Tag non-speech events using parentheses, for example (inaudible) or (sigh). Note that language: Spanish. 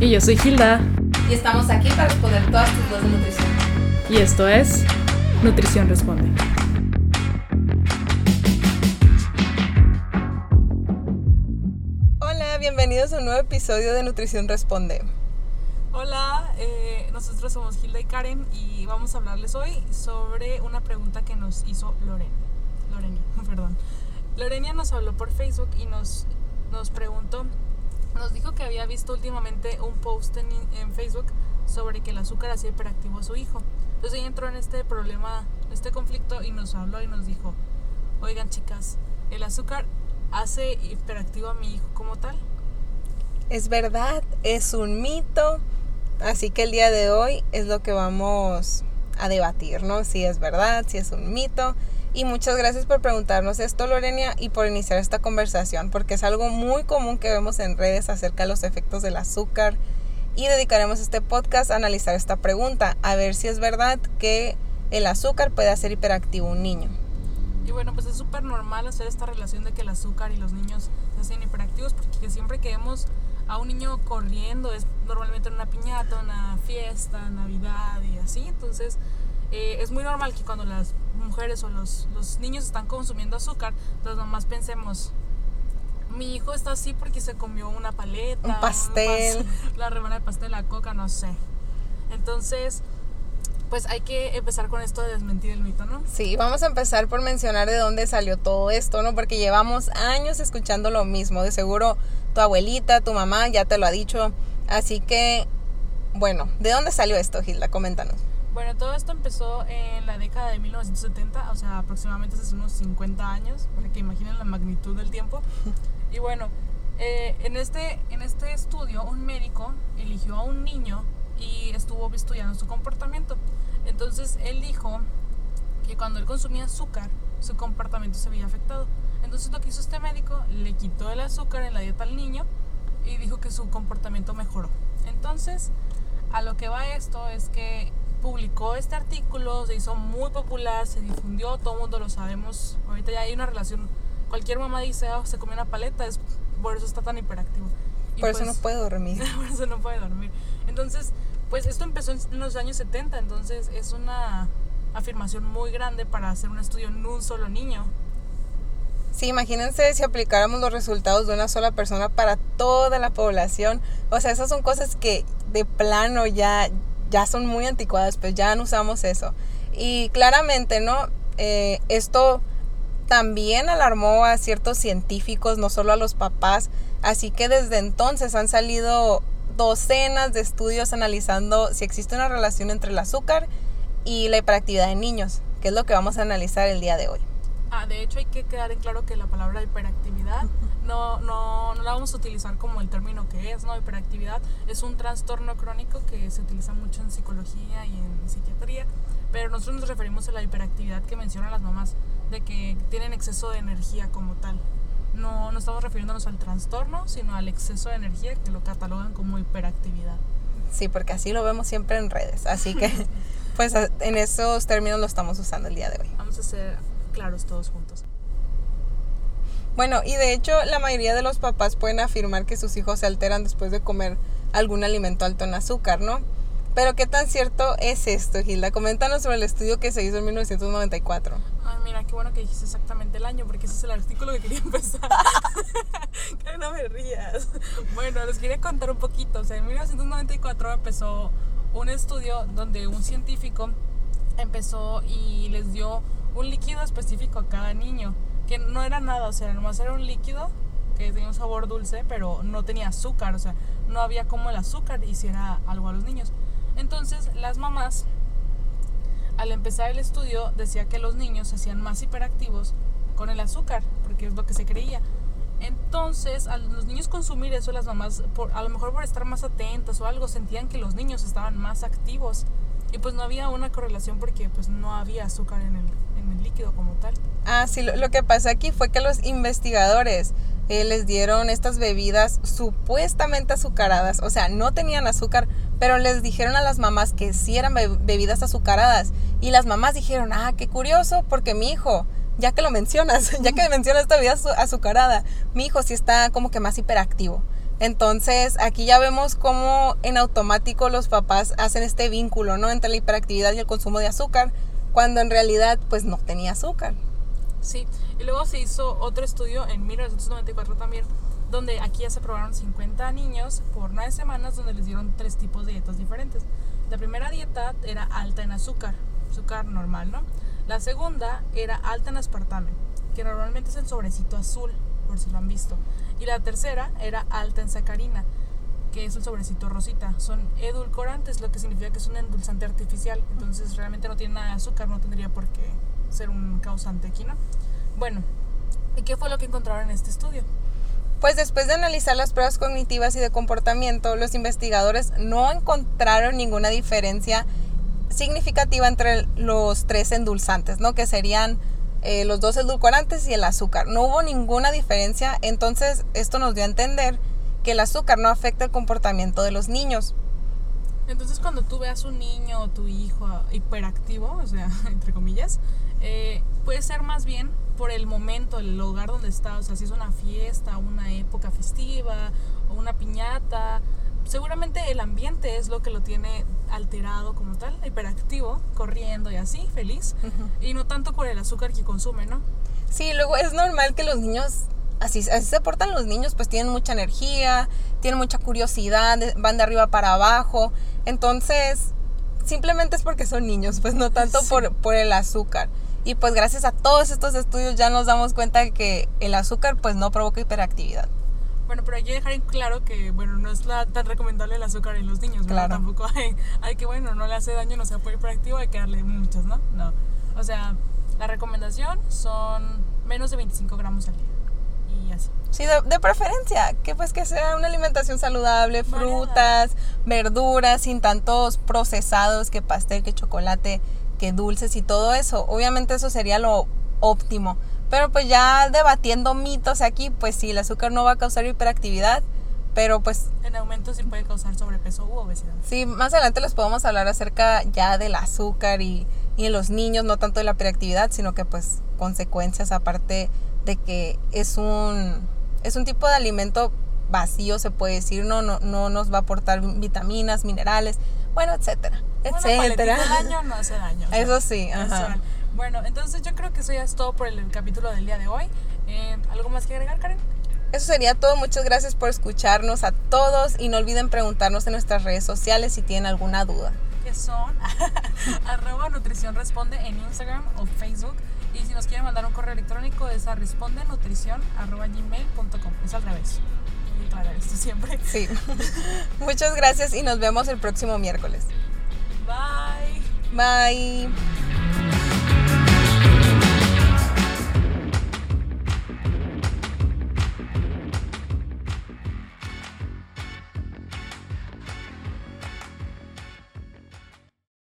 Y yo soy Hilda. Y estamos aquí para responder todas tus dudas de nutrición. Y esto es Nutrición Responde. Hola, bienvenidos a un nuevo episodio de Nutrición Responde. Hola, eh, nosotros somos Hilda y Karen y vamos a hablarles hoy sobre una pregunta que nos hizo Lorena. Lorenia, (laughs) perdón. Lorenia nos habló por Facebook y nos, nos preguntó, nos dijo que había visto últimamente un post en, Facebook sobre que el azúcar hacía hiperactivo a su hijo. Entonces ella entró en este problema, este conflicto y nos habló y nos dijo, oigan chicas, ¿el azúcar hace hiperactivo a mi hijo como tal? Es verdad, es un mito, así que el día de hoy es lo que vamos a debatir, ¿no? Si es verdad, si es un mito. Y muchas gracias por preguntarnos esto, Lorenia, y por iniciar esta conversación, porque es algo muy común que vemos en redes acerca de los efectos del azúcar. Y dedicaremos este podcast a analizar esta pregunta, a ver si es verdad que el azúcar puede hacer hiperactivo un niño. Y bueno, pues es súper normal hacer esta relación de que el azúcar y los niños se hacen hiperactivos, porque siempre que vemos a un niño corriendo, es normalmente en una piñata, una fiesta, Navidad y así. Entonces, eh, es muy normal que cuando las mujeres o los, los niños están consumiendo azúcar, las mamás pensemos, mi hijo está así porque se comió una paleta, un pastel, la remana de pastel, la coca, no sé. Entonces, pues hay que empezar con esto de desmentir el mito, ¿no? Sí, vamos a empezar por mencionar de dónde salió todo esto, ¿no? Porque llevamos años escuchando lo mismo. De seguro tu abuelita, tu mamá ya te lo ha dicho. Así que, bueno, ¿de dónde salió esto, Gilda? Coméntanos. Bueno, todo esto empezó en la década de 1970, o sea, aproximadamente hace unos 50 años, para que imaginen la magnitud del tiempo. (laughs) Y bueno, eh, en, este, en este estudio un médico eligió a un niño y estuvo estudiando su comportamiento. Entonces él dijo que cuando él consumía azúcar, su comportamiento se veía afectado. Entonces lo que hizo este médico, le quitó el azúcar en la dieta al niño y dijo que su comportamiento mejoró. Entonces, a lo que va esto es que publicó este artículo, se hizo muy popular, se difundió, todo el mundo lo sabemos. Ahorita ya hay una relación, cualquier mamá dice, oh, se comió una paleta, es, por eso está tan hiperactivo. Y por eso no puede dormir. (laughs) por eso no puede dormir. Entonces, pues esto empezó en los años 70, entonces es una afirmación muy grande para hacer un estudio en un solo niño. Sí, imagínense si aplicáramos los resultados de una sola persona para toda la población. O sea, esas son cosas que de plano ya, ya son muy anticuadas, pues ya no usamos eso. Y claramente, ¿no? Eh, esto también alarmó a ciertos científicos, no solo a los papás. Así que desde entonces han salido docenas de estudios analizando si existe una relación entre el azúcar y la hiperactividad en niños, que es lo que vamos a analizar el día de hoy. Ah, de hecho hay que quedar en claro que la palabra hiperactividad no, no, no la vamos a utilizar como el término que es, ¿no? Hiperactividad es un trastorno crónico que se utiliza mucho en psicología y en psiquiatría, pero nosotros nos referimos a la hiperactividad que mencionan las mamás, de que tienen exceso de energía como tal. No, no estamos refiriéndonos al trastorno, sino al exceso de energía que lo catalogan como hiperactividad. Sí, porque así lo vemos siempre en redes, así que (laughs) pues en esos términos lo estamos usando el día de hoy. Vamos a hacer claros todos juntos. Bueno, y de hecho la mayoría de los papás pueden afirmar que sus hijos se alteran después de comer algún alimento alto en azúcar, ¿no? Pero ¿qué tan cierto es esto, Gilda? Coméntanos sobre el estudio que se hizo en 1994. Ay, mira, qué bueno que dijiste exactamente el año, porque ese es el artículo que quería empezar. (laughs) que no me rías. Bueno, les quería contar un poquito. O sea, en 1994 empezó un estudio donde un científico empezó y les dio un líquido específico a cada niño, que no era nada, o sea, nomás era un líquido que tenía un sabor dulce, pero no tenía azúcar, o sea, no había como el azúcar hiciera algo a los niños. Entonces, las mamás, al empezar el estudio, decía que los niños se hacían más hiperactivos con el azúcar, porque es lo que se creía. Entonces, a los niños consumir eso, las mamás, por, a lo mejor por estar más atentas o algo, sentían que los niños estaban más activos. Y pues no había una correlación porque pues no había azúcar en el, en el líquido como tal. Ah, sí, lo, lo que pasó aquí fue que los investigadores eh, les dieron estas bebidas supuestamente azucaradas, o sea, no tenían azúcar, pero les dijeron a las mamás que sí eran bebidas azucaradas. Y las mamás dijeron, ah, qué curioso, porque mi hijo, ya que lo mencionas, (laughs) ya que mencionas esta bebida azucarada, mi hijo sí está como que más hiperactivo. Entonces, aquí ya vemos cómo en automático los papás hacen este vínculo, ¿no? Entre la hiperactividad y el consumo de azúcar, cuando en realidad pues no tenía azúcar. Sí, y luego se hizo otro estudio en 1994 también, donde aquí ya se probaron 50 niños por nueve semanas, donde les dieron tres tipos de dietas diferentes. La primera dieta era alta en azúcar, azúcar normal, ¿no? La segunda era alta en aspartame, que normalmente es el sobrecito azul, por si lo han visto. Y la tercera era alta en sacarina, que es el sobrecito rosita. Son edulcorantes, lo que significa que es un endulzante artificial. Entonces realmente no tiene nada de azúcar, no tendría por qué ser un causante aquí, ¿no? Bueno, ¿y qué fue lo que encontraron en este estudio? Pues después de analizar las pruebas cognitivas y de comportamiento, los investigadores no encontraron ninguna diferencia significativa entre los tres endulzantes, ¿no? Que serían eh, los dos edulcorantes y el azúcar. No hubo ninguna diferencia, entonces esto nos dio a entender que el azúcar no afecta el comportamiento de los niños. Entonces cuando tú veas un niño o tu hijo hiperactivo, o sea, (laughs) entre comillas, eh, puede ser más bien por el momento, el lugar donde está, o sea, si es una fiesta, una época festiva o una piñata, seguramente el ambiente es lo que lo tiene alterado como tal, hiperactivo, corriendo y así, feliz, y no tanto por el azúcar que consume, ¿no? Sí, luego es normal que los niños, así, así se portan los niños, pues tienen mucha energía, tienen mucha curiosidad, van de arriba para abajo, entonces simplemente es porque son niños, pues no tanto por, por el azúcar. Y pues gracias a todos estos estudios ya nos damos cuenta que el azúcar pues no provoca hiperactividad. Bueno, pero hay que dejar en claro que, bueno, no es tan recomendable el azúcar en los niños, ¿verdad? Tampoco hay, hay que, bueno, no le hace daño, no sea por hiperactivo, hay que darle muchas, ¿no? No. O sea, la recomendación son menos de 25 gramos al día. Y así. Sí, de, preferencia, que pues que sea una alimentación saludable, frutas, verduras, sin tantos procesados, que pastel, que chocolate, que dulces y todo eso. Obviamente eso sería lo óptimo. Pero pues ya debatiendo mitos aquí, pues sí, el azúcar no va a causar hiperactividad, pero pues... En aumento sí puede causar sobrepeso u obesidad. Sí, más adelante les podemos hablar acerca ya del azúcar y, y en los niños, no tanto de la hiperactividad, sino que pues consecuencias aparte de que es un, es un tipo de alimento vacío, se puede decir, no, no, no nos va a aportar vitaminas, minerales, bueno, etcétera, etcétera. daño no hace daño. Eso sí, ajá. Bueno, entonces yo creo que eso ya es todo por el capítulo del día de hoy. Eh, ¿Algo más que agregar, Karen? Eso sería todo. Muchas gracias por escucharnos a todos y no olviden preguntarnos en nuestras redes sociales si tienen alguna duda. Que son (laughs) arroba nutrición responde en Instagram o Facebook. Y si nos quieren mandar un correo electrónico es a responde nutrición arroba gmail.com. Es al revés. Claro, esto siempre. Sí. (laughs) Muchas gracias y nos vemos el próximo miércoles. Bye. Bye.